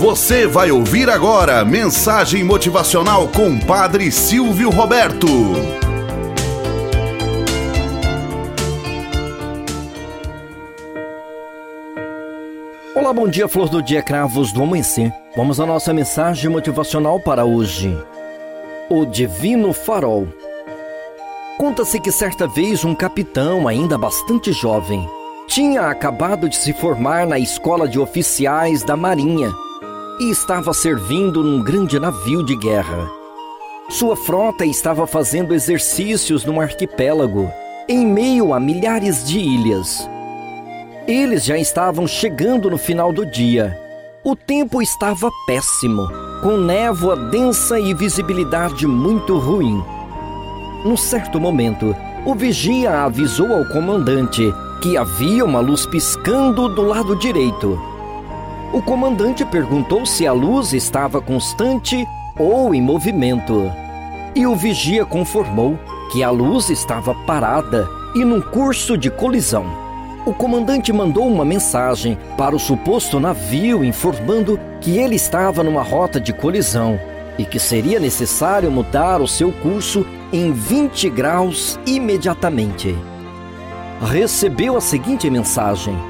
Você vai ouvir agora mensagem motivacional com Padre Silvio Roberto. Olá, bom dia, flor do dia, cravos do amanhecer. Vamos à nossa mensagem motivacional para hoje. O Divino Farol. Conta-se que certa vez um capitão, ainda bastante jovem, tinha acabado de se formar na escola de oficiais da Marinha e estava servindo num grande navio de guerra. Sua frota estava fazendo exercícios num arquipélago, em meio a milhares de ilhas. Eles já estavam chegando no final do dia. O tempo estava péssimo, com névoa densa e visibilidade muito ruim. Num certo momento, o vigia avisou ao comandante que havia uma luz piscando do lado direito. O comandante perguntou se a luz estava constante ou em movimento. E o vigia conformou que a luz estava parada e num curso de colisão. O comandante mandou uma mensagem para o suposto navio informando que ele estava numa rota de colisão e que seria necessário mudar o seu curso em 20 graus imediatamente. Recebeu a seguinte mensagem: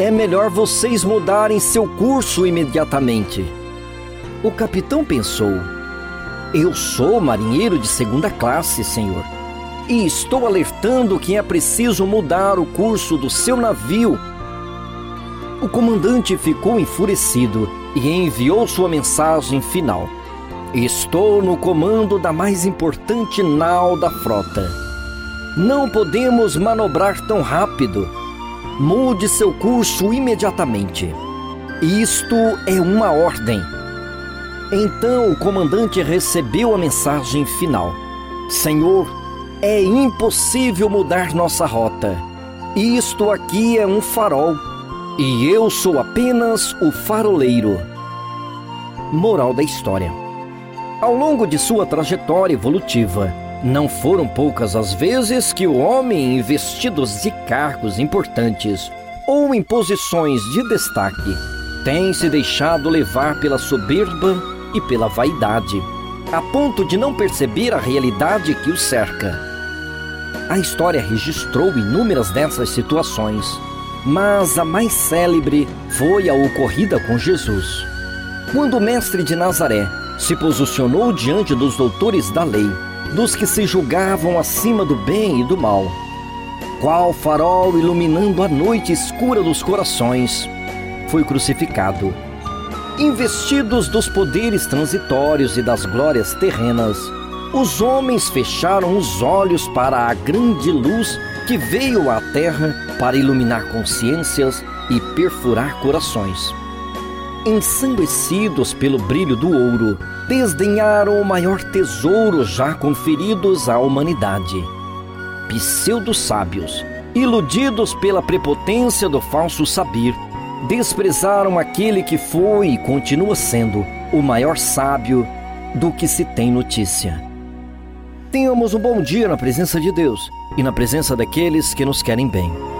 é melhor vocês mudarem seu curso imediatamente. O capitão pensou: Eu sou marinheiro de segunda classe, senhor, e estou alertando que é preciso mudar o curso do seu navio. O comandante ficou enfurecido e enviou sua mensagem final: Estou no comando da mais importante nau da frota. Não podemos manobrar tão rápido Mude seu curso imediatamente. Isto é uma ordem. Então o comandante recebeu a mensagem final: Senhor, é impossível mudar nossa rota. Isto aqui é um farol e eu sou apenas o faroleiro. Moral da história: Ao longo de sua trajetória evolutiva, não foram poucas as vezes que o homem, investidos de cargos importantes ou em posições de destaque, tem se deixado levar pela soberba e pela vaidade, a ponto de não perceber a realidade que o cerca. A história registrou inúmeras dessas situações, mas a mais célebre foi a ocorrida com Jesus. Quando o mestre de Nazaré se posicionou diante dos doutores da lei, dos que se julgavam acima do bem e do mal. Qual farol iluminando a noite escura dos corações, foi crucificado. Investidos dos poderes transitórios e das glórias terrenas, os homens fecharam os olhos para a grande luz que veio à terra para iluminar consciências e perfurar corações ensanguecidos pelo brilho do ouro, desdenharam o maior tesouro já conferidos à humanidade. Pseudo-sábios, iludidos pela prepotência do falso saber, desprezaram aquele que foi e continua sendo o maior sábio do que se tem notícia. Tenhamos um bom dia na presença de Deus e na presença daqueles que nos querem bem.